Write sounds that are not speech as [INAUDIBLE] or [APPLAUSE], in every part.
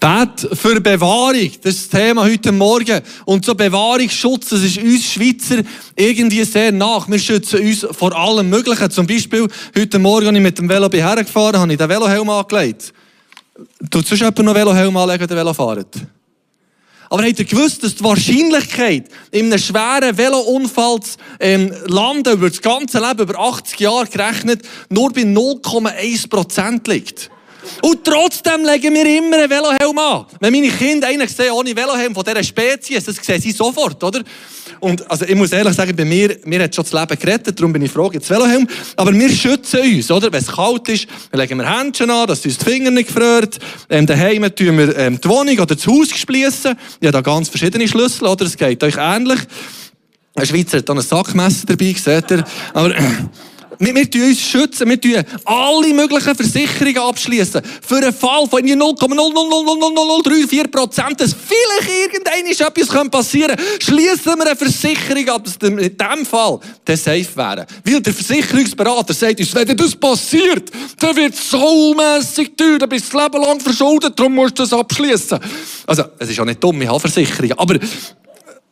Bet für Bewahrung, das ist das Thema heute Morgen. Und so Bewahrungsschutz, das ist uns Schweizer irgendwie sehr nach. Wir schützen uns vor allem Möglichen. Zum Beispiel, heute Morgen, als ich mit dem Velo hergefahren habe ich den Velohelm angelegt. Tut sonst jemand noch Velohelm anlegen, der Velo fährt? Aber habt ihr gewusst, dass die Wahrscheinlichkeit, in einem schweren Velounfall zu ähm, landen, über das ganze Leben, über 80 Jahre gerechnet, nur bei 0,1% liegt? Und trotzdem legen wir immer einen Velohelm an. Wenn meine Kinder einen sehen ohne Velohelm von dieser Spezies, das sehen sie sofort, oder? Und also ich muss ehrlich sagen, bei mir, mir hat schon das Leben gerettet, darum bin ich froh, jetzt Velohelm. Aber wir schützen uns, oder? Wenn es kalt ist, dann legen wir Händchen an, dass uns die Finger nicht gefriert. Ähm, daheim tun wir ähm, die Wohnung oder das Haus spliessen. Ich habe da ganz verschiedene Schlüssel, oder? Es geht euch ähnlich. Ein Schweizer hat da ein Sackmesser dabei, seht ihr. Aber, wir, wir tun uns schützen, wir tun alle möglichen Versicherungen abschließen. Für einen Fall von 0,0000034 Prozent, dass vielleicht irgendein etwas passieren könnte, schließen wir eine Versicherung ab, dass wir in diesem Fall der safe wären. Weil der Versicherungsberater sagt uns, wenn das passiert, dann wird es so mässig teuer, dann bist du das Leben lang verschuldet, darum musst du das abschließen. Also, es ist auch nicht dumm, ich habe Versicherungen, aber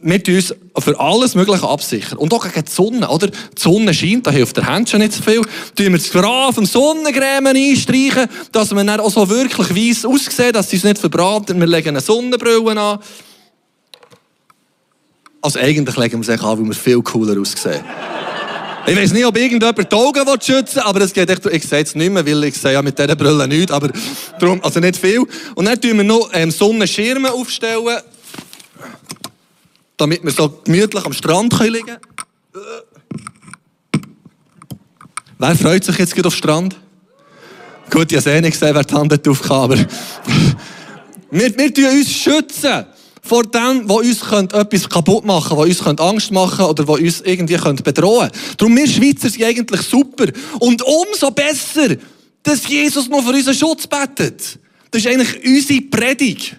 wir tun uns für alles Mögliche absichern. Und auch gegen die Sonne, oder? Die Sonne scheint, da hilft der Hand schon nicht so viel. Tun wir das brav am Sonnencreme einstreichen, dass wir dann auch so wirklich weiss aussehen, dass sie es nicht verbraten. Wir legen eine Sonnenbrille an. Also eigentlich legen wir sich an, weil wir viel cooler aussehen. Ich weiß nicht, ob irgendjemand die Augen schützen will, aber es geht echt, ich sehe es nicht mehr, weil ich sehe ja mit dieser Brille nichts, aber darum, also nicht viel. Und dann tun wir noch ähm, Sonnenschirme aufstellen damit wir so gemütlich am Strand liegen können. Wer freut sich jetzt auf den Strand? Gut, ich habe eh nicht gesehen, wer die Hand drauf aber [LAUGHS] wir, wir tun uns schützen vor dem, was uns etwas kaputt machen könnte, was uns Angst machen oder was uns irgendwie bedrohen könnte. Darum, wir Schweizer sind eigentlich super. Und umso besser, dass Jesus noch für unseren Schutz betet. Das ist eigentlich unsere Predigt.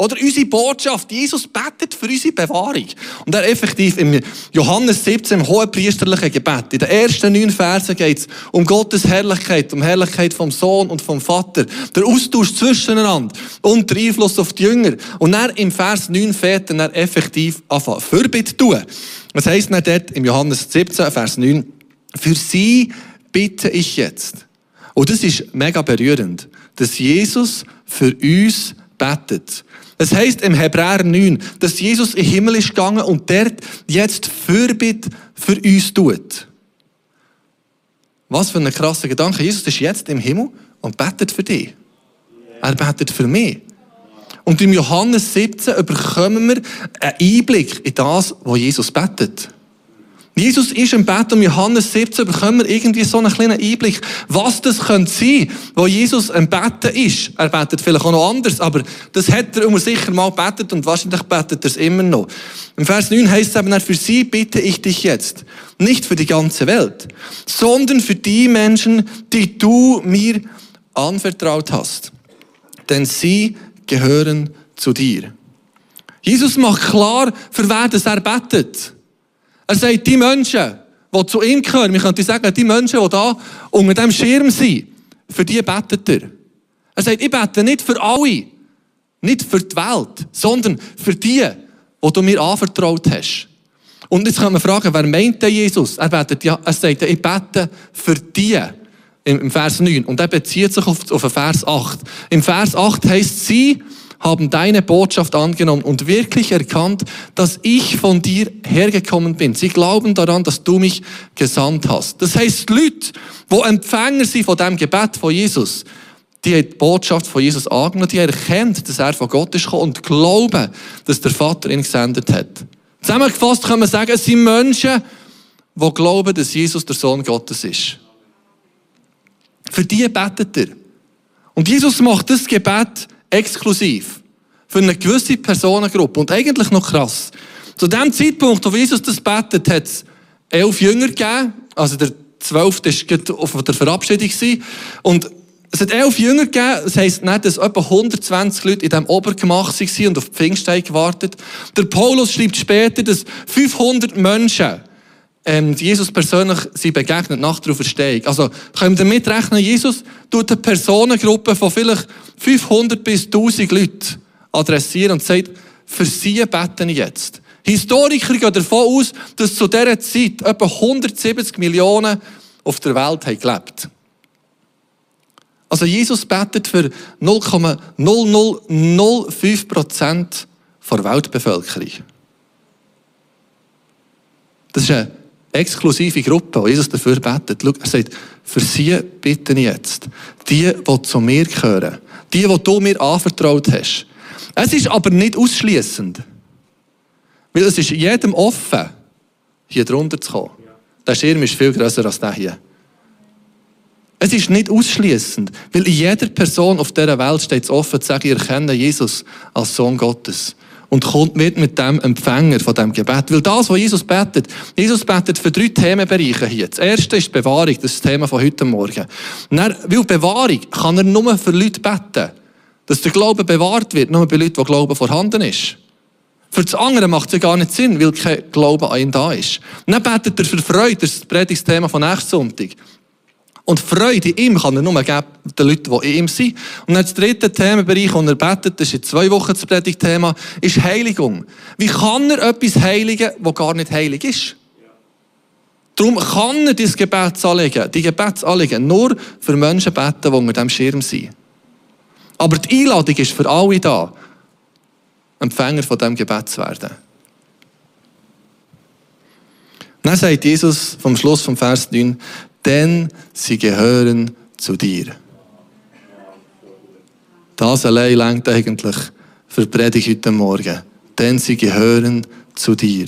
Oder unsere Botschaft, Jesus betet für unsere Bewahrung. Und er effektiv im Johannes 17, im hohenpriesterlichen Gebet, in den ersten neun Versen geht es um Gottes Herrlichkeit, um Herrlichkeit vom Sohn und vom Vater, der Austausch zwischeneinander und der Einfluss auf die Jünger. Und er im Vers 9 fährt er effektiv anfangen, Fürbitte tun. Was heisst dann dort im Johannes 17, Vers 9? Für sie bitte ich jetzt. Und das ist mega berührend, dass Jesus für uns betet. Es heißt im Hebräer 9, dass Jesus in den Himmel ist gegangen und dort jetzt Fürbitte für uns tut. Was für ein krasser Gedanke. Jesus ist jetzt im Himmel und betet für dich. Er betet für mich. Und im Johannes 17 bekommen wir einen Einblick in das, was Jesus betet. Jesus ist im Bett und Johannes 17 bekommen wir irgendwie so einen kleinen Einblick, was das könnte sein, wo Jesus im Bett ist. Er betet vielleicht auch noch anders, aber das hat er immer sicher mal betet und wahrscheinlich betet er es immer noch. Im Vers 9 heißt es eben, für sie bitte ich dich jetzt, nicht für die ganze Welt, sondern für die Menschen, die du mir anvertraut hast. Denn sie gehören zu dir. Jesus macht klar, für wen das er betet. Er sagt, die Menschen, die zu ihm gehören, wir könnten sagen, die Menschen, die da unter dem Schirm sind, für die betet er. Er sagt, ich bete nicht für alle, nicht für die Welt, sondern für die, die du mir anvertraut hast. Und jetzt kann man fragen, wer meint denn Jesus? Er betet, ja, er sagt, ich bete für die. Im Vers 9. Und er bezieht sich auf, auf den Vers 8. Im Vers 8 heißt sie, haben deine Botschaft angenommen und wirklich erkannt, dass ich von dir hergekommen bin. Sie glauben daran, dass du mich gesandt hast. Das heißt, Leute, wo Empfänger sind von dem Gebet von Jesus, die haben die Botschaft von Jesus angenommen, die erkennt, dass er von Gott ist gekommen und glauben, dass der Vater ihn gesendet hat. Zusammengefasst kann man sagen, es sind Menschen, die glauben, dass Jesus der Sohn Gottes ist. Für die betet er. Und Jesus macht das Gebet exklusiv. Für eine gewisse Personengruppe. Und eigentlich noch krass. Zu dem Zeitpunkt, wo Jesus das betet, hat es elf Jünger gegeben. Also der zwölfte war auf der Verabschiedung. Und es hat elf Jünger gegeben. Das heisst nicht, dass etwa 120 Leute in diesem Obergemach waren und auf die Pfingstteig gewartet. Der Paulus schreibt später, dass 500 Menschen ähm, Jesus persönlich sie begegnet nach der Auferstehung. Also können wir damit rechnen, Jesus tut eine Personengruppe von vielleicht 500 bis 1000 Leute adressieren und sagt, für sie beten jetzt. Historiker gehen davon aus, dass zu dieser Zeit etwa 170 Millionen auf der Welt haben gelebt Also Jesus betet für 0,0005 Prozent der Weltbevölkerung. Das ist eine exklusive Gruppe, die Jesus dafür betet. Schau, er sagt, für sie bitte ich jetzt. Die, die zu mir gehören. Die, die du mir anvertraut hast. Es ist aber nicht ausschließend. Weil es ist jedem offen, hier drunter zu kommen. Der Schirm ist viel größer als der hier. Es ist nicht ausschließend, weil in jeder Person auf dieser Welt steht es offen zu sagen, ich erkenne Jesus als Sohn Gottes und kommt mit mit dem Empfänger von dem Gebet. Weil das, was Jesus betet, Jesus betet für drei Themenbereiche hier. Das erste ist Bewahrung, das ist das Thema von heute Morgen. Dann, weil Bewahrung kann er nur für Leute beten, dass der Glaube bewahrt wird, nur bei Leuten, wo Glauben vorhanden ist. Für das andere macht es ja gar nicht Sinn, weil kein Glaube an ihn da ist. Dann betet er für Freude, das ist das Predigtsthema von nächsten Sonntag. Und Freude in ihm kann er nur geben, den Leuten, die in ihm sind. Und dann das dritte Themenbereich, den er betet, das ist in zwei Wochen das Predigtthema, ist Heiligung. Wie kann er etwas heiligen, das gar nicht heilig ist? Darum kann er dieses Gebetsanliegen, die Gebetsanliegen nur für Menschen beten, die unter diesem Schirm sind. Aber die Einladung ist für alle da, Empfänger von diesem Gebet zu werden. Dann sagt Jesus vom Schluss vom Vers 9, denn sie gehören zu dir. Das allein lenkt eigentlich für die Predigt heute Morgen. Denn sie gehören zu dir.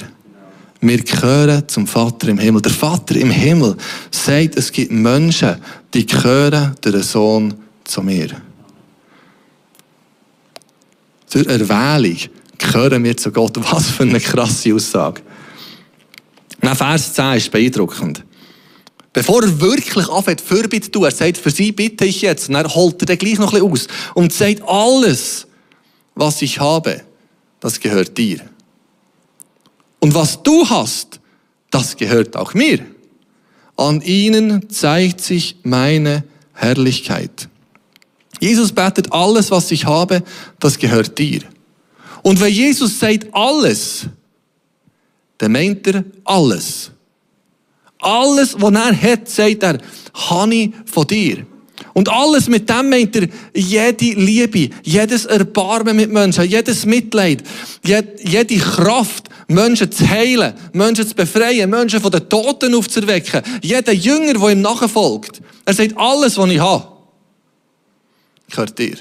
Wir gehören zum Vater im Himmel. Der Vater im Himmel sagt, es gibt Menschen, die gehören durch Sohn zu mir. Durch Erwählung gehören wir zu Gott. Was für eine krasse Aussage. Na, Vers 10 ist beeindruckend. Bevor er wirklich anfängt, Fürbitte zu tun, er sagt, für sie bitte ich jetzt. Und er holt er dann gleich noch ein bisschen aus. Und sagt, alles, was ich habe, das gehört dir. Und was du hast, das gehört auch mir. An ihnen zeigt sich meine Herrlichkeit. Jesus betet, alles, was ich habe, das gehört dir. Und wenn Jesus sagt alles, dann meint er alles. Alles, was er hat, sagt er, habe ich von dir. Und alles mit dem meint er jede Liebe, jedes Erbarmen mit Menschen, jedes Mitleid, jede Kraft, Menschen zu heilen, Menschen zu befreien, Menschen von den Toten aufzuwecken, jeder Jünger, der ihm nachfolgt. Er sagt, alles, was ich habe, gehört dir.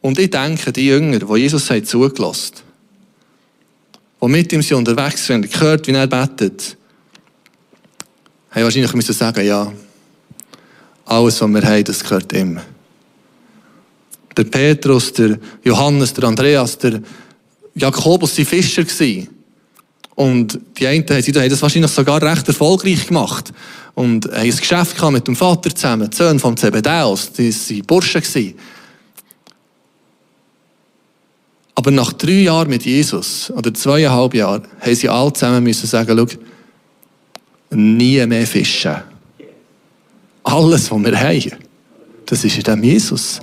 Und ich denke, die Jünger, die Jesus hat zugelassen, die mit ihm sind unterwegs sind, gehört, wie er betet, haben wahrscheinlich müssen sagen, ja, alles, was wir haben, das gehört ihm. Der Petrus, der Johannes, der Andreas, der Jakobus waren Fischer. Und die einen haben das wahrscheinlich sogar recht erfolgreich gemacht. Und haben ein Geschäft mit dem Vater zusammen, die Söhne vom Zebedeus, die waren Burschen. Aber nach drei Jahren mit Jesus, oder zweieinhalb Jahren, haben sie alle zusammen müssen sagen, schau, nie mehr fischen. Alles, was wir haben, das ist in dem Jesus.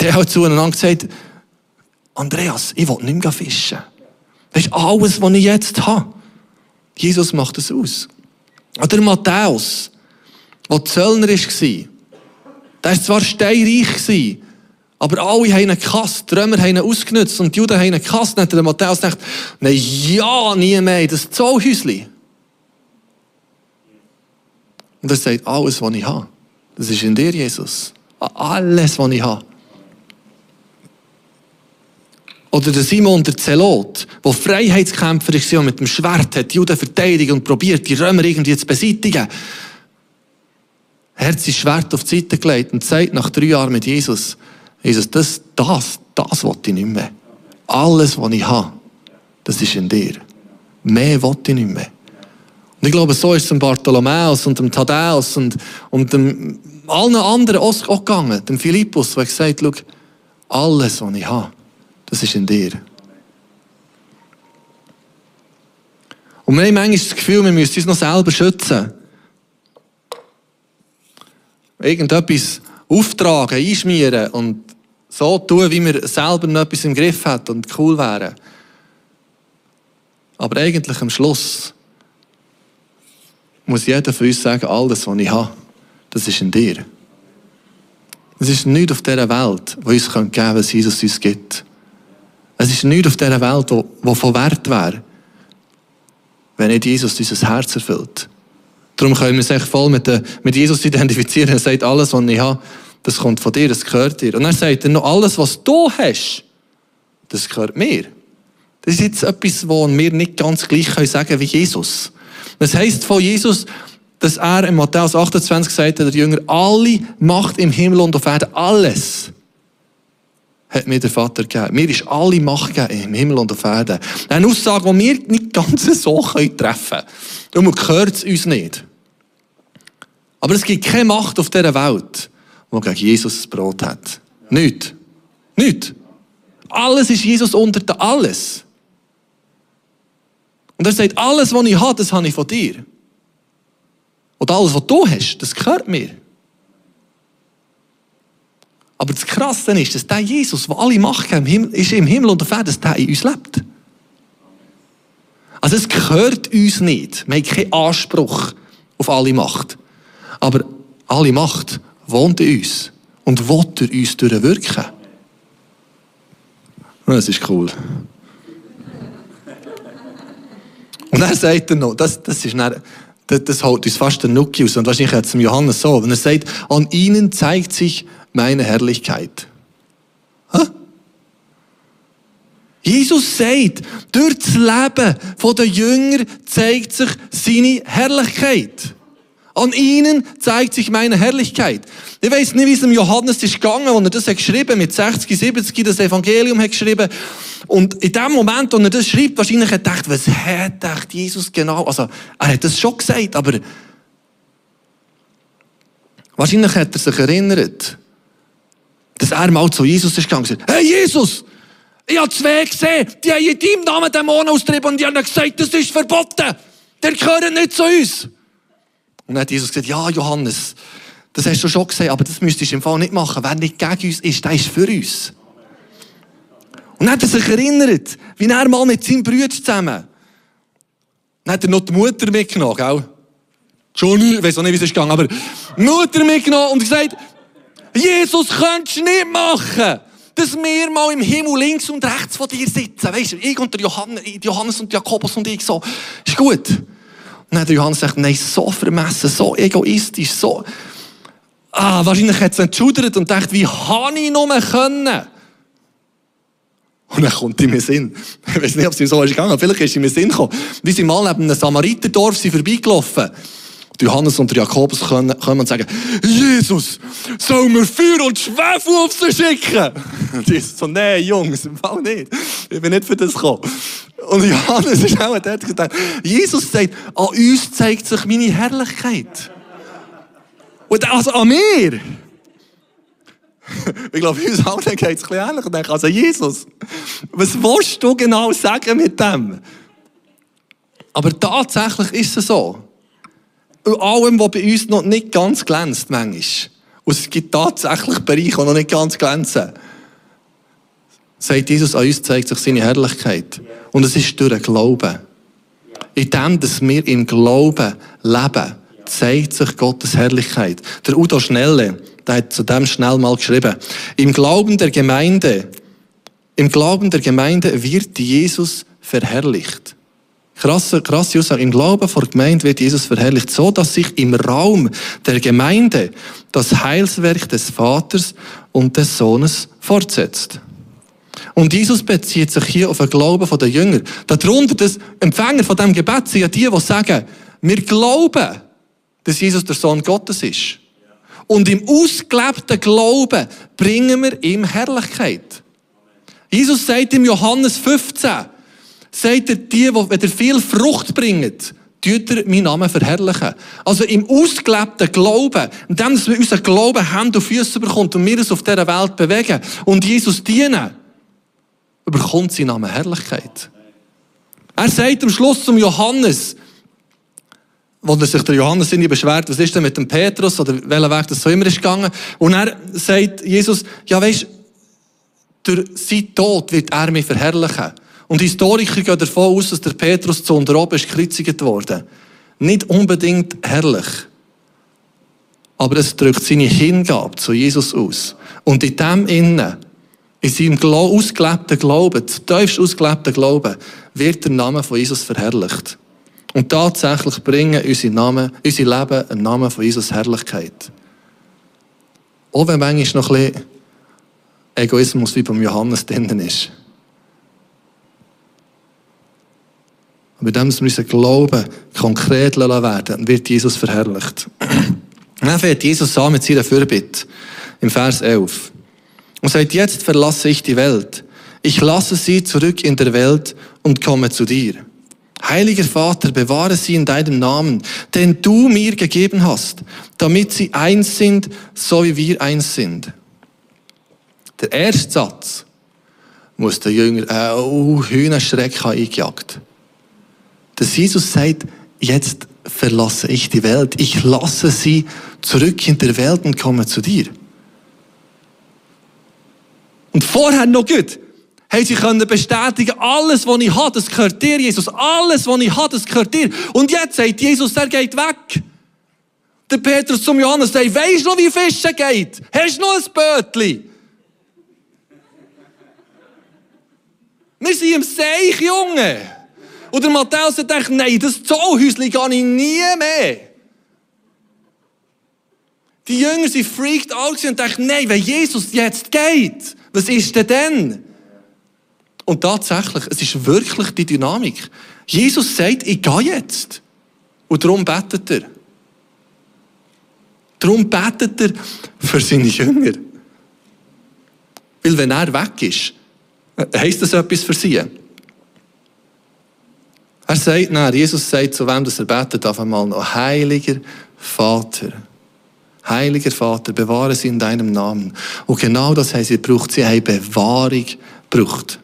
Der hat zueinander gesagt, Andreas, ich will nicht mehr fischen. Das ist alles, was ich jetzt habe. Jesus macht es aus. Oder Matthäus, der Zöllner war, der war zwar steinreich, aber alle haben ihn gehasst, die Römer haben ihn ausgenutzt und die Juden haben ihn gehasst. Dann hat der Matthäus gedacht, nein, ja, nie mehr, das Zollhäuschen. Und er sagt, alles, was ich habe, das ist in dir, Jesus. Alles, was ich habe. Oder der Simon der Zelot, der Freiheitskämpfer war und mit dem Schwert hat die Juden verteidigt und probiert, die Römer irgendwie zu beseitigen. Er hat sein Schwert auf die Seite gelegt und sagt nach drei Jahren mit Jesus, Jesus, das, das, das will ich nicht mehr. Alles, was ich habe, das ist in dir. Mehr will ich nicht mehr. Und ich glaube, so ist es dem Bartholomäus und dem Thaddäus und, und dem, allen anderen auch, auch gegangen. Dem Philippus, der gesagt hat, alles, was ich habe, das ist in dir. Und wir haben manchmal das Gefühl, wir müssen uns noch selber schützen. Irgendetwas auftragen, einschmieren und so tun, wie wir selber noch etwas im Griff hat und cool wären. Aber eigentlich am Schluss muss jeder von uns sagen, alles, was ich habe, das ist in dir. Es ist nichts auf dieser Welt, wo uns geben kann, was Jesus uns gibt. Es ist nichts auf dieser Welt, wo, wo von Wert wäre, wenn nicht Jesus unser Herz erfüllt. Darum können wir uns echt voll mit, mit Jesus identifizieren. Er sagt, alles, was ich habe, das kommt von dir, das gehört dir. Und er sagt dann noch, alles, was du hast, das gehört mir. Das ist jetzt etwas, wo wir nicht ganz gleich sagen können wie Jesus. Das heißt von Jesus, dass er in Matthäus 28 sagt, der Jünger, alle Macht im Himmel und auf Erden, alles hat mir der Vater gegeben. Mir ist alle Macht gegeben im Himmel und auf Erden. Eine Aussage, die wir nicht ganz so treffen können. Darum gehört es uns nicht. Aber es gibt keine Macht auf dieser Welt, die gegen Jesus das Brot hat. Nicht. Nicht. Alles ist Jesus unter alles. Und er sagt, alles, was ich habe, das habe ich von dir. Und alles, was du hast, das gehört mir. Aber das Krasse ist, dass der Jesus, der alle Macht hat, ist im Himmel und auf Erden, dass der in uns lebt. Also es gehört uns nicht. Wir haben keinen Anspruch auf alle Macht. Aber alle Macht wohnt in uns und will durch uns durchwirken. Das ist cool. Und dann sagt er noch, das, das ist dann, das, das holt uns fast der Nuki aus. Und wahrscheinlich hat es Johannes so. Und er sagt, an ihnen zeigt sich meine Herrlichkeit. Hä? Jesus sagt, durch das Leben der Jünger zeigt sich seine Herrlichkeit. An ihnen zeigt sich meine Herrlichkeit. Ich weiß nicht, wie es dem Johannes ist gegangen, als er das hat geschrieben, mit 60, 70 das Evangelium hat geschrieben. Und in dem Moment, wo er das schreibt, wahrscheinlich hat er gedacht, was hat gedacht Jesus genau? Also, er hat das schon gesagt, aber wahrscheinlich hat er sich erinnert, dass er mal zu Jesus ist gegangen und gesagt, hey Jesus, ich habe zwei gesehen, die haben in deinem Namen Dämonen austrieben und die haben gesagt, das ist verboten. Der gehört nicht zu uns. Und dann hat Jesus gesagt, ja, Johannes, das hast du schon gesehen, aber das müsstest du im Fall nicht machen. Wer nicht gegen uns ist, der ist für uns. Und hat er sich erinnert, wie er mal mit seinem Bruder zusammen, dann hat er noch die Mutter mitgenommen, gell? Johnny, ich weiß auch nicht, wie es ist gegangen, aber Mutter mitgenommen und gesagt, Jesus, könntest du nicht machen, dass wir mal im Himmel links und rechts von dir sitzen. Weißt du, ich und der Johannes, Johannes und Jakobus und ich so. Ist gut. Und dann hat Johannes gesagt, nein, so vermessen, so egoistisch, so. Ah, wahrscheinlich hat es entschuldigt und gedacht, wie habe ich nur können? Und dann kommt ihm in Sinn. [LAUGHS] Ich weiß nicht, ob es ihm so ist gegangen, vielleicht ist ihm in Sinn gekommen. Wie sie mal neben einem Samariterdorf sind vorbeigelaufen. Johannes und Jakobus kommen und sagen, Jesus, sollen wir Feuer und Schwefel auf sie schicken? Und Jesus so, nein, Jungs, im Fall nicht. Ich bin nicht für das gekommen. Und Johannes ist auch dort gedacht, Jesus sagt, an uns zeigt sich meine Herrlichkeit. Und also an mir. [LAUGHS] Ich glaube, uns allen geht es ein bisschen ähnlich. Also Jesus, was willst du genau sagen mit dem? Aber tatsächlich ist es so. allem, was bei uns noch nicht ganz glänzt, manchmal. Und es gibt tatsächlich Bereiche, die noch nicht ganz glänzen. Sagt Jesus, an uns zeigt sich seine Herrlichkeit. Und es ist durch den Glauben. In dem, dass wir im Glauben leben, zeigt sich Gottes Herrlichkeit. Der Udo Schnelle, der hat zu dem schnell mal geschrieben. Im Glauben der Gemeinde, im Glauben der Gemeinde wird Jesus verherrlicht. Krasse, krasse Aussage. Im Glauben vor Gemeinde wird Jesus verherrlicht, so dass sich im Raum der Gemeinde das Heilswerk des Vaters und des Sohnes fortsetzt. Und Jesus bezieht sich hier auf den Glauben der Jünger. Darunter, das Empfänger von diesem Gebet sind ja die, die sagen, wir glauben, dass Jesus der Sohn Gottes ist. Und im ausgelebten Glauben bringen wir ihm Herrlichkeit. Jesus sagt im Johannes 15, sagt er, die, wenn ihr viel Frucht bringt, tut er meinen Namen verherrlichen. Also im ausgelebten Glauben, indem wir unseren Glauben Hände und Füße bekommt und wir es auf dieser Welt bewegen und Jesus dienen, überkommt sein Name Herrlichkeit. Er sagt am Schluss zum Johannes, wo sich der Johannes irgendwie beschwert, was ist denn mit dem Petrus oder welcher Weg das so immer ist gegangen. Und er sagt Jesus, ja weisst, durch sein Tod wird er mich verherrlichen. Und Historiker gehen davon aus, dass der Petrus zu unter oben gekreuzigt worden. Nicht unbedingt herrlich. Aber es drückt seine Hingabe zu Jesus aus. Und in dem Innen, in seinem ausgelebten Glauben, tiefst ausgelebten Glauben, wird der Name von Jesus verherrlicht. Und tatsächlich bringen unsere, Namen, unsere Leben einen Namen von Jesus Herrlichkeit. Auch wenn manchmal noch ein bisschen Egoismus wie beim Johannes drinnen ist. Aber indem wir unseren Glauben konkret werden wird Jesus verherrlicht. [CLEARS THROAT] Dann fängt Jesus an mit seiner Fürbitte im Vers 11 und sagt, jetzt verlasse ich die Welt. Ich lasse sie zurück in der Welt und komme zu dir. Heiliger Vater, bewahre sie in deinem Namen, den du mir gegeben hast, damit sie eins sind, so wie wir eins sind. Der erste Satz muss der Jünger äh, oh, Hühnerschreck eingejagt. Dass Jesus sagt, jetzt verlasse ich die Welt, ich lasse sie zurück in der Welt und komme zu dir. Und vorher noch gut, haben sie können bestätigen, alles, was ich habe, das gehört dir, Jesus. Alles, was ich habe, das gehört dir. Und jetzt sagt Jesus, er geht weg. Der Petrus zum Johannes sagt, weisst du noch, wie Fischen geht? Hast du noch ein Bötli? Wir sind im Seich, Junge. Und der Matthäus hat gedacht, nein, das Zollhäuschen gehe ich nie mehr. Die Jünger sind freaked out und dachten, nein, wenn Jesus jetzt geht, was ist denn denn? Und tatsächlich, es ist wirklich die Dynamik. Jesus sagt, ich gehe jetzt. Und darum betet er. Darum betet er für seine Jünger. Weil wenn er weg ist, heisst das etwas für sie. Er sagt, nein, Jesus sagt zu wem, dass er betet, auf einmal noch, Heiliger Vater. Heiliger Vater, bewahre sie in deinem Namen. Und genau das haben sie gebraucht. Sie haben Bewahrung gebraucht.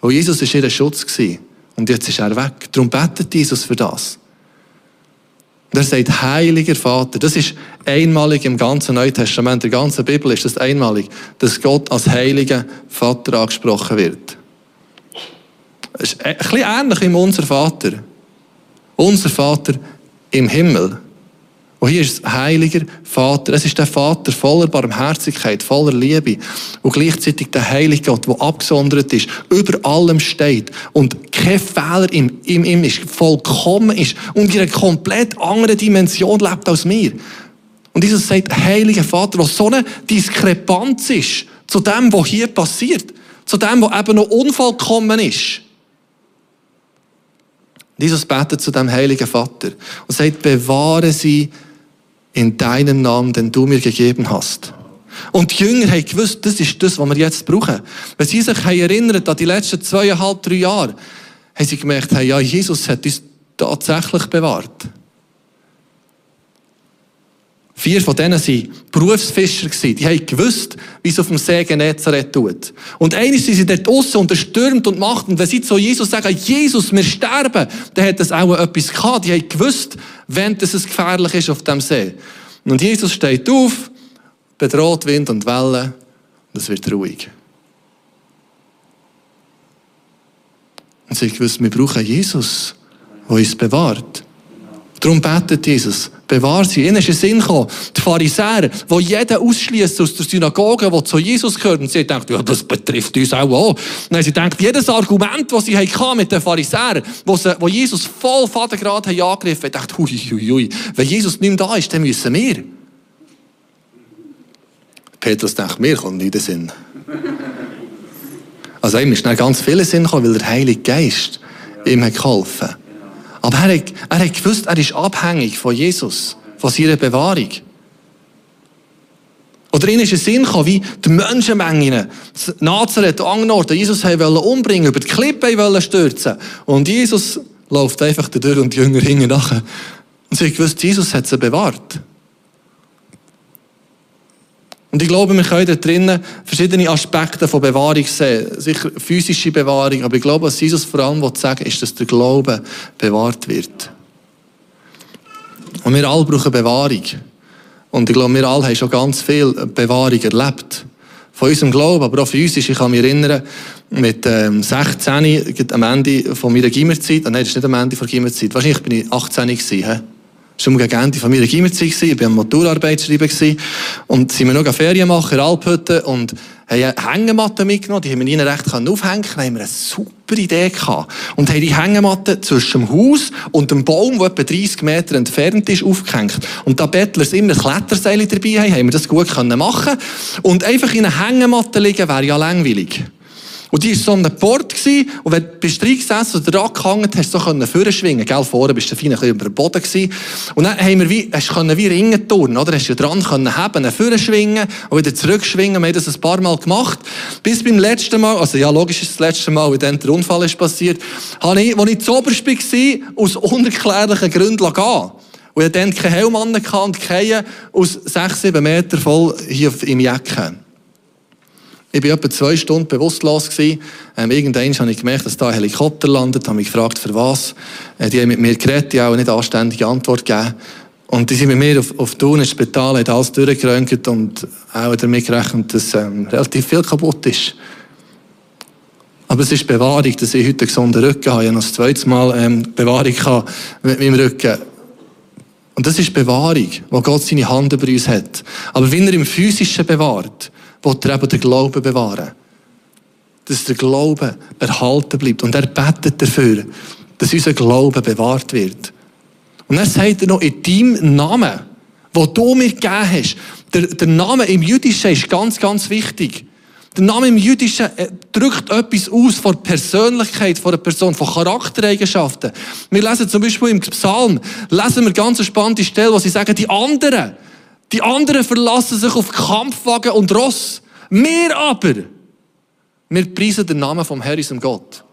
Weil Jesus war ihr Schutz. Und jetzt ist er weg. Darum betet Jesus für das. Und er sagt, Heiliger Vater, das ist einmalig im ganzen Neuen Testament, der ganzen Bibel ist das einmalig, dass Gott als Heiliger Vater angesprochen wird. Es ist ein bisschen ähnlich wie unser Vater. Unser Vater im Himmel. Und hier ist es heiliger Vater. Es ist der Vater voller Barmherzigkeit, voller Liebe. Und gleichzeitig der heilige Gott, der abgesondert ist, über allem steht und kein Fehler in ihm ist, vollkommen ist und in einer komplett anderen Dimension lebt als mir. Und Jesus sagt, heiliger Vater, was so eine Diskrepanz ist zu dem, was hier passiert, zu dem, was eben noch unvollkommen ist. Jesus betet zu dem heiligen Vater und sagt, bewahre sie in deinem Namen, den du mir gegeben hast. Und die Jünger haben gewusst, das ist das, was wir jetzt brauchen. Wenn sie sich erinnern an die letzten zweieinhalb, drei Jahre, haben sie gemerkt, ja, Jesus hat uns tatsächlich bewahrt. Vier von denen waren Berufsfischer. Die haben gewusst, wie es auf dem See Genezareth tut. Und eines sind sie dort draussen und er stürmt und macht. Und wenn sie zu Jesus sagen, Jesus, wir sterben, dann hat das auch etwas gehabt. Die haben gewusst, wenn es gefährlich ist auf dem See. Und Jesus steht auf, bedroht Wind und Wellen und es wird ruhig. Und sie haben gewusst, wir brauchen Jesus, der uns bewahrt. Darum betet Jesus, bewahr sie. Ihnen ist ein Sinn gekommen, die Pharisäer, die jeden ausschließen aus der Synagoge, der zu Jesus gehört. Und sie denkt, ja, das betrifft uns auch. auch. Nein, sie denkt, jedes Argument, das sie hatten mit den Pharisäern, sie, wo Jesus voll Vatergrad angegriffen, dachte, hui, hui, hui, wenn Jesus nicht mehr da ist, dann müssen wir. Petrus denkt, mir kommt nicht in den Sinn. Also ihm ist dann ganz viel Sinn gekommen, weil der Heilige Geist ihm hat geholfen hat. Aber er hat, er hat gewusst, er ist abhängig von Jesus, von seiner Bewahrung. Oder ihnen ist ein Sinn gekommen, wie die Menschenmengen Nazareth angeordnet, Jesus wollte umbringen, über die Klippe wollen stürzen. Und Jesus läuft einfach durch und die Jünger hingen nachher. Und sie haben gewusst, Jesus hat sie bewahrt. Und ich glaube, wir können da drinnen verschiedene Aspekte von Bewahrung sehen. Sicher physische Bewahrung, aber ich glaube, was Jesus vor allem sagen ist, dass der Glaube bewahrt wird. Und wir alle brauchen Bewahrung. Und ich glaube, wir alle haben schon ganz viel Bewahrung erlebt. Von unserem Glauben, aber auch ist, ich kann mich erinnern, mit ähm, 16, am Ende von meiner Gimmerzeit, oh nein, das ist nicht am Ende von Gimmerzeit, wahrscheinlich bin ich 18 gewesen, war gegen Ende von meiner Gimmerzeit, ich war am Maturarbeit schreiben und sind wir noch Ferien machen Alphütte und haben eine Hängematte mitgenommen, die haben wir nie recht aufhängen können, haben wir eine super Idee gehabt. Und haben die Hängematte zwischen dem Haus und dem Baum, der etwa 30 Meter entfernt ist, aufgehängt. Und da Bettlers immer ein Kletterseil dabei haben, haben wir das gut machen Und einfach in einer Hängematte liegen wäre ja langweilig. Und die war so ein Port gewesen, und wenn du bist reingesessen oder angehangen hast, so können vorschwingen, gell, vorne bist du fein ein bisschen über den Boden gewesen. Und dann haben wir wie, hast du wie Ringen turnen, oder? Hast du dran können haben, vorschwingen und wieder zurückschwingen. Wir haben das ein paar Mal gemacht. Bis beim letzten Mal, also ja, logisch ist das letzte Mal, wie dann der Unfall ist passiert, habe ich, als ich zu oberst war, aus unerklärlichen Gründen gehen. Und ich dann keinen Helm an und keinen aus sechs, sieben Metern voll hier im Jacken. Ich war etwa zwei Stunden bewusstlos. Ähm, irgendwann habe ich gemerkt, dass da ein Helikopter landet. habe mich gefragt, für was. Äh, die haben mit mir geredet, die haben auch nicht anständige Antwort gegeben. Und die sind mit mir auf, auf Thun ins Spital, haben alles durchgeröntgt und auch damit gerechnet, dass ähm, relativ viel kaputt ist. Aber es ist Bewahrung, dass ich heute einen gesunden Rücken habe. Ich habe noch das zweite Mal ähm, Bewahrung mit meinem Rücken. Und das ist Bewahrung, wo Gott seine Hand über uns hat. Aber wenn er im Physischen bewahrt, will er eben den Glauben bewahren. Dass der Glaube erhalten bleibt. Und er betet dafür, dass unser Glaube bewahrt wird. Und er sagt er noch, in deinem Namen, wo du mir gegeben hast, der, der Name im Jüdischen ist ganz, ganz wichtig. Der Name im Jüdischen äh, drückt etwas aus von Persönlichkeit, von der Person, von Charaktereigenschaften. Wir lesen zum Beispiel im Psalm, lesen wir ganz spannende Stelle, wo sie sagen, die anderen, die anderen verlassen sich auf Kampfwagen und Ross. Wir aber, wir preisen den Namen vom Herrn, unserem Gott.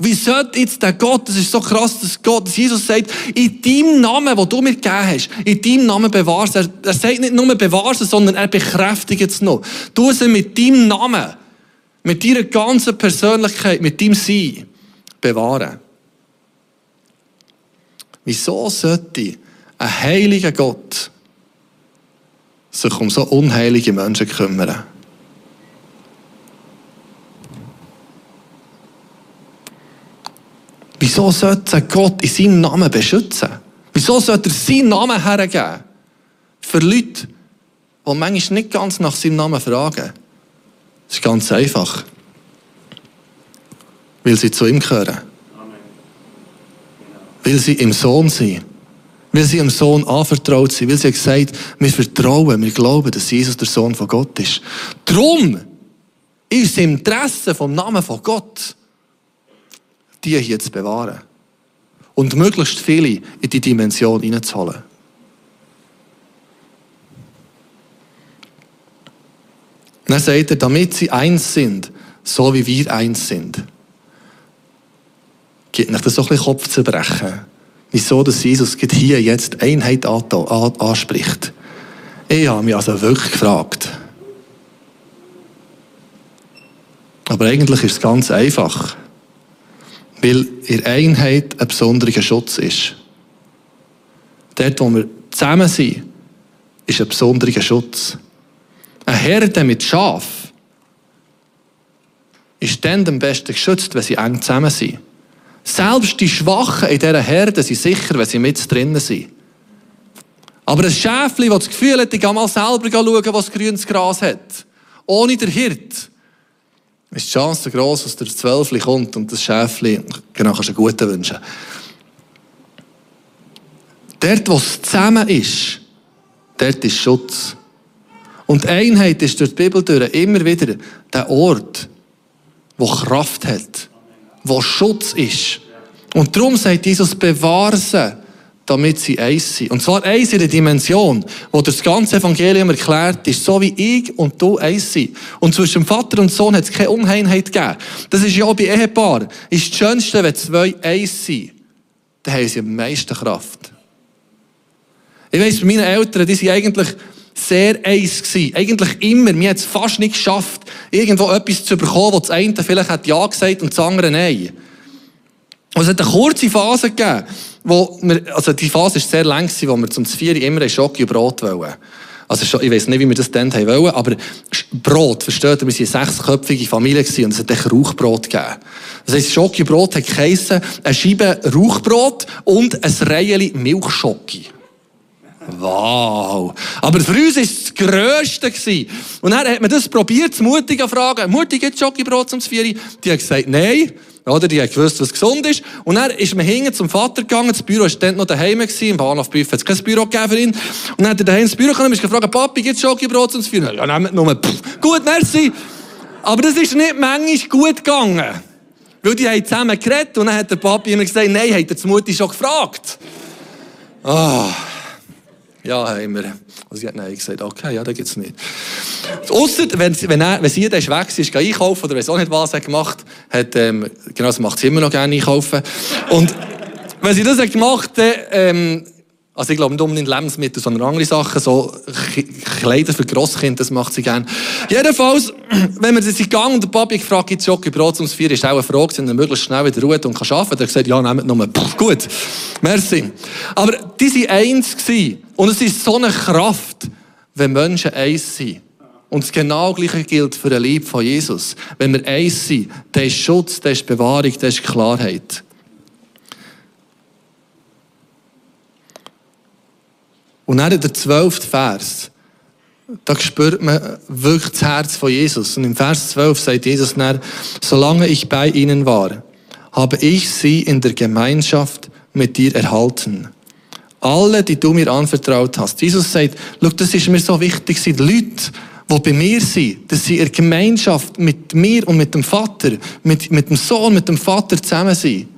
Wie sollte jetzt der Gott, das ist so krass, dass Gott, dass Jesus sagt, in deinem Namen, wo du mir gegeben hast, in deinem Namen bewahrst er, er sagt nicht nur bewahrst sondern er bekräftigt es noch. Du sie mit deinem Namen, mit deiner ganzen Persönlichkeit, mit deinem Sein bewahren. Wieso sollte ein heiliger Gott sich um so unheilige Menschen kümmern. Wieso sollte Gott in seinem Namen beschützen? Wieso sollte er seinen Namen hergeben? Für Leute, die manchmal nicht ganz nach seinem Namen fragen. Das ist ganz einfach. Weil sie zu ihm gehören. Weil sie im Sohn sind. Weil sie dem Sohn anvertraut sind. Weil sie gesagt wir vertrauen, wir glauben, dass Jesus der Sohn von Gott ist. Drum ist im Interesse vom Namen von Gott, die hier zu bewahren. Und möglichst viele in die Dimension hineinzuholen. Dann sagt er, damit sie eins sind, so wie wir eins sind. Geht nicht das so ein bisschen Kopf zu brechen wieso dass Jesus hier jetzt Einheit anspricht. Ich habe mich also wirklich gefragt. Aber eigentlich ist es ganz einfach. Weil in Einheit ein besonderer Schutz ist. Dort, wo wir zusammen sind, ist ein besonderer Schutz. Ein Herde mit Schaf ist dann am besten geschützt, wenn sie eng zusammen sind. Selbst die Schwachen in dieser Herde sind sicher, wenn sie mit drinnen sind. Aber ein Schäfli, das das Gefühl hat, ich gehe mal selber schauen, was grünes Gras hat, ohne der Hirt, ist die Chance groß, dass der Zwölfli kommt und das Schäfli, genau, kannst du einen guten wünschen. Dort, wo es zusammen ist, dort ist Schutz. Und Einheit ist durch die Bibel durch immer wieder der Ort, wo Kraft hat wo Schutz ist. Und darum sagt Jesus, bewahre sie, damit sie eins sind. Und zwar eins in der Dimension, wo das ganze Evangelium erklärt ist, so wie ich und du eins sind. Und zwischen Vater und Sohn hat es keine Uneinheit gegeben. Das ist ja auch bei Ehepaaren. Ist das Schönste, wenn zwei eins sind. Dann haben sie am meisten Kraft. Ich weiss, bei meinen Eltern, die sind eigentlich sehr eins gewesen. Eigentlich immer. Mir hat es fast nicht geschafft, irgendwo etwas zu bekommen, wo das eine vielleicht hat Ja gesagt und das andere Nein. Und es hat eine kurze Phase gegeben, wo wir, also die Phase war sehr lang, wo wir zum Zvieri immer ein und Brot wollen. Also ich weiß nicht, wie wir das dann wollen, aber Brot, versteht ihr, wir waren eine sechsköpfige Familie und es hat echt Rauchbrot gegeben. Das heisst, Schokibrot hat geheissen, eine Scheibe Rauchbrot und ein Reihe Milchschoki. Wow! Aber für uns war es das Grösste. Und dann hat man das probiert, das Mutige fragen. Mutig, gibt Schokibrot zum Zvieri? Die hat gesagt, nein. Oder? Die hat gewusst, was gesund ist. Und dann ist man hinten zum Vater gegangen. Das Büro war dann noch daheim. Gewesen. Im Bahnhof Büff hat es kein Büro gegeben. Und dann hat er daheim ins Büro gekommen und gefragt, Papi, gibt es Schokibrot zum Zvieri? Ja, nehmt nur. Pff, gut, merci. Aber das ist nicht manchmal gut gegangen. Weil die haben zusammen geredet und dann hat der Papi immer gesagt, nein, hat er die Mutti schon gefragt. Ah. Oh. Ja, haben wir. Also ich habe nein gesagt, okay, ja, da gibt es nicht. Ausser, wenn, wenn, wenn sie dann weg ist, ist einkaufen oder weiß auch nicht was er gemacht hat, ähm, genau, das macht sie immer noch gerne einkaufen. Und wenn sie das hat gemacht hat, ähm, also ich glaube nicht unbedingt Lebensmittel, sondern andere Sachen, so Kleider für Grosskinder, das macht sie gerne. Jedenfalls, [CLEARS THROAT] wenn wir sind gegangen und der Papi gefragt, gibt es Schokobrot ums Vier, ist auch eine Frage, er möglichst schnell wieder ruht und kann arbeiten. Er hat gesagt, ja, nehmt nur. Pff, gut, merci. Aber die waren eins gewesen. Und es ist so eine Kraft, wenn Menschen eins sind. Und das genau Gleiche gilt für den Lieb von Jesus. Wenn wir eins sind, dann ist Schutz, dann ist Bewahrung, dann ist Klarheit. Und dann der zwölfte Vers, da spürt man wirklich das Herz von Jesus. Und im Vers 12 sagt Jesus dann, solange ich bei ihnen war, habe ich sie in der Gemeinschaft mit dir erhalten. Alle, die du mir anvertraut hast. Jesus sagt, schau, das ist mir so wichtig, die Leute, die bei mir sind, dass sie in Gemeinschaft mit mir und mit dem Vater, mit, mit dem Sohn, mit dem Vater zusammen sind.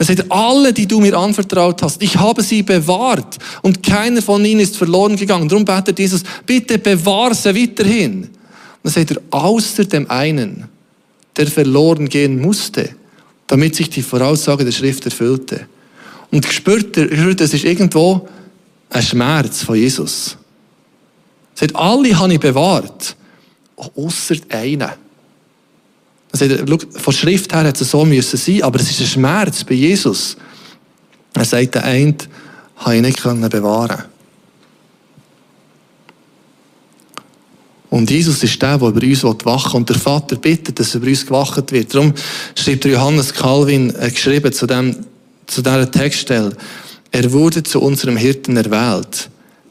Er sagt, alle, die du mir anvertraut hast, ich habe sie bewahrt und keiner von ihnen ist verloren gegangen. Darum betet Jesus, bitte bewahr sie weiterhin. Und dann sagt er, außer dem einen, der verloren gehen musste, damit sich die Voraussage der Schrift erfüllte. Und gespürt, das ist irgendwo ein Schmerz von Jesus. Er sagt, alle habe ich bewahrt, außer einen. Also, von Schrift her hätte es so müssen sein, aber es ist ein Schmerz bei Jesus. Er sagt, der eine habe ich nicht bewahren Und Jesus ist der, der über uns wachen will. Und der Vater bittet, dass über uns gewacht wird. Darum schreibt Johannes Calvin äh, geschrieben zu, dem, zu dieser Textstelle, er wurde zu unserem Hirten erwählt.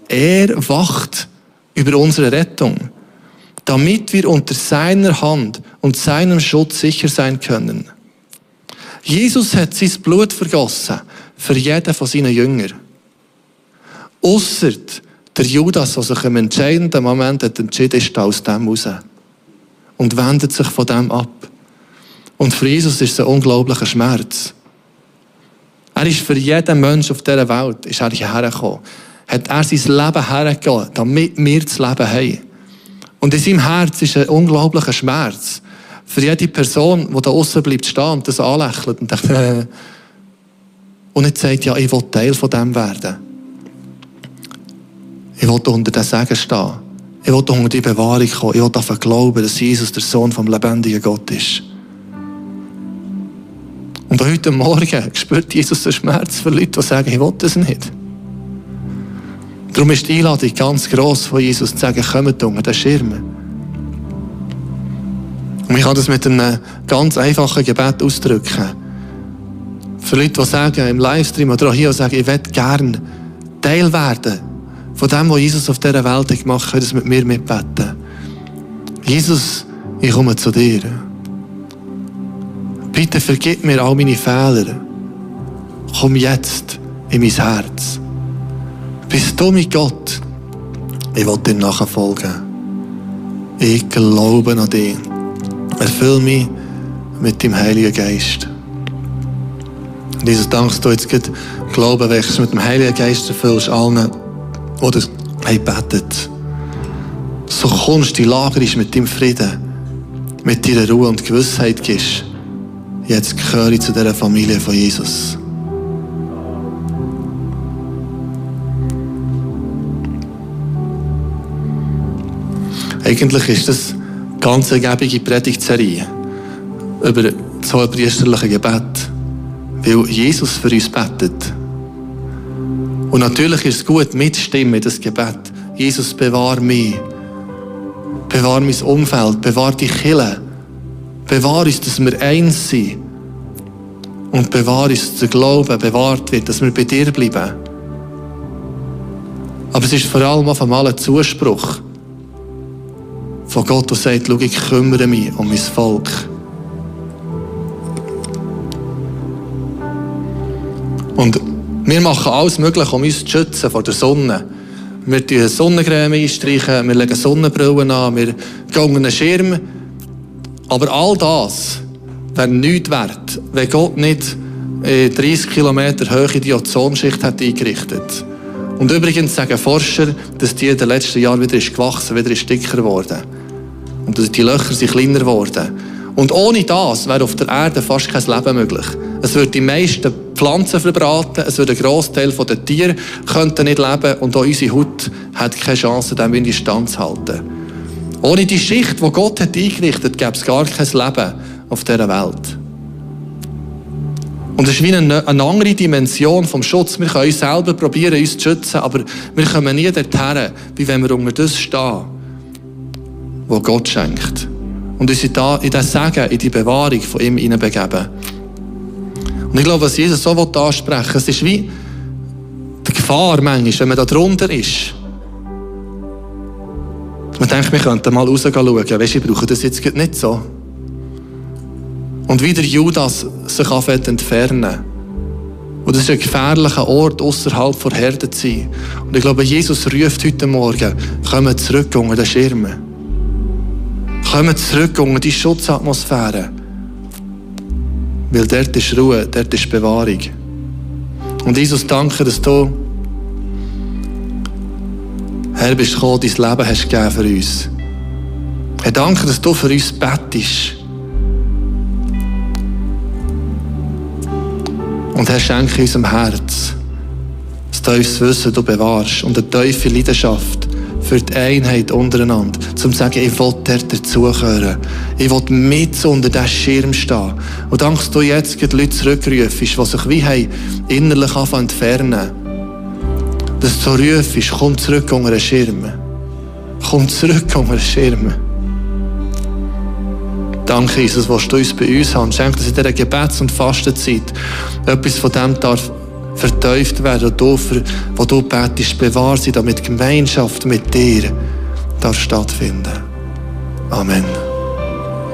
Er wacht über unsere Rettung damit wir unter seiner Hand und seinem Schutz sicher sein können. Jesus hat sein Blut vergossen für jeden von seinen Jüngern. Ausser der Judas, der sich im entscheidenden Moment hat entschieden ist, aus dem raus. Und wendet sich von dem ab. Und für Jesus ist es ein unglaublicher Schmerz. Er ist für jeden Menschen auf dieser Welt ist er hierher gekommen. Hat er sein Leben hergegeben, damit wir das Leben haben. Und in seinem Herz ist ein unglaublicher Schmerz. Für jede Person, die da außen bleibt stehen und das anlächelt und denkt, [LAUGHS] äh, und nicht sagt, ja, ich will Teil von dem werden. Ich will unter den Segen stehen. Ich will unter die Bewahrung kommen. Ich will davon glauben, dass Jesus der Sohn vom lebendigen Gott ist. Und heute Morgen spürt Jesus den Schmerz für Leute, die sagen, ich will das nicht. Darum ist die Einladung ganz gross von Jesus zu sagen, kommt unter den Schirm. Und ich kann das mit einem ganz einfachen Gebet ausdrücken. Für Leute, die sagen, im Livestream oder auch hier, die sagen, ich möchte gerne Teil werden von dem, was Jesus auf dieser Welt gemacht hat, können das mit mir mitbeten. Jesus, ich komme zu dir. Bitte vergib mir all meine Fehler. Komm jetzt in mein Herz. Bist du mit Gott? Ich will dir nachfolgen. Ich glaube an dich. Erfüll mich mit dem Heiligen Geist. Und Jesus, dankst du jetzt gut Glauben wächst mit dem Heiligen Geist erfüllst allen, die das haben betet. So kommst du, lagerst mit deinem Frieden, mit deiner Ruhe und Gewissheit gibst. Jetzt gehöre ich zu dieser Familie von Jesus. Eigentlich ist das ganz ergebige Predigtserie über das hohepriesterliche Gebet, weil Jesus für uns betet. Und natürlich ist es gut, mitstimmen in das Gebet. Jesus, bewahr mich. Bewahr mein Umfeld. Bewahr die Kille. Bewahr uns, dass wir eins sind. Und bewahr uns, dass der Glaube bewahrt wird, dass wir bei dir bleiben. Aber es ist vor allem auf einmal ein Zuspruch von Gott, der sagt, schau, ich kümmere mich um mein Volk. Und wir machen alles Mögliche, um uns zu schützen vor der Sonne. Wir tun Sonnencreme einstreichen, wir legen Sonnenbrillen an, wir gehen einen Schirm. Aber all das wäre nichts wert, wenn Gott nicht 30 Kilometer hohe die Ozonschicht hat eingerichtet. Und übrigens sagen Forscher, dass die in den letzten Jahren wieder ist gewachsen, wieder ist dicker geworden. Und die Löcher sind kleiner geworden. Und ohne das wäre auf der Erde fast kein Leben möglich. Es würde die meisten Pflanzen verbraten, es würde ein Großteil der Tiere könnten nicht leben und auch unsere Haut hat keine Chance, dem in Stand zu halten. Ohne die Schicht, die Gott hat eingerichtet, gäbe es gar kein Leben auf dieser Welt. Und es ist wie eine, eine andere Dimension vom Schutz. Wir können uns selber probieren, uns zu schützen, aber wir kommen nie dorthin, wie wenn wir unter das stehen, was Gott schenkt. Und uns in das Segen, in die Bewahrung von ihm hineinbegeben. Und ich glaube, was Jesus so ansprechen will, es ist wie die Gefahr manchmal, wenn man da drunter ist. Man denkt, wir könnten mal rausschauen. Weißt du, ich brauche das jetzt nicht so. Und wie der Judas sich anfängt entfernen. Und das ist ein gefährlicher Ort, außerhalb der Herde zu sein. Und ich glaube, Jesus ruft heute Morgen, kommen zurück unter den Schirmen. Kommen zurück unter die Schutzatmosphäre. Weil dort ist Ruhe, dort ist Bewahrung. Und Jesus, danke, dass du, Herr, bist gekommen, dein Leben hast gegeben für uns. Herr, danke, dass du für uns bettest. Und Herr, schenke unserem Herz das tiefes Wissen, du bewahrst und eine tiefe Leidenschaft für die Einheit untereinander, um zu sagen, ich will dort dazugehören. Ich will mit unter diesem Schirm stehen. Und dass du jetzt die Leute zurückrufst, die sich wie haben, innerlich entfernen. Dass du rufst, komm zurück unter den Schirm. Komm zurück unter den Schirm. Danke, Jesus, was du uns bei uns hast. Schenk, dass in dieser Gebets- und Fastenzeit etwas von dem darf verteuft werden, du, für, wo du betest, bewahr sie, damit Gemeinschaft mit dir darf stattfinden. Amen.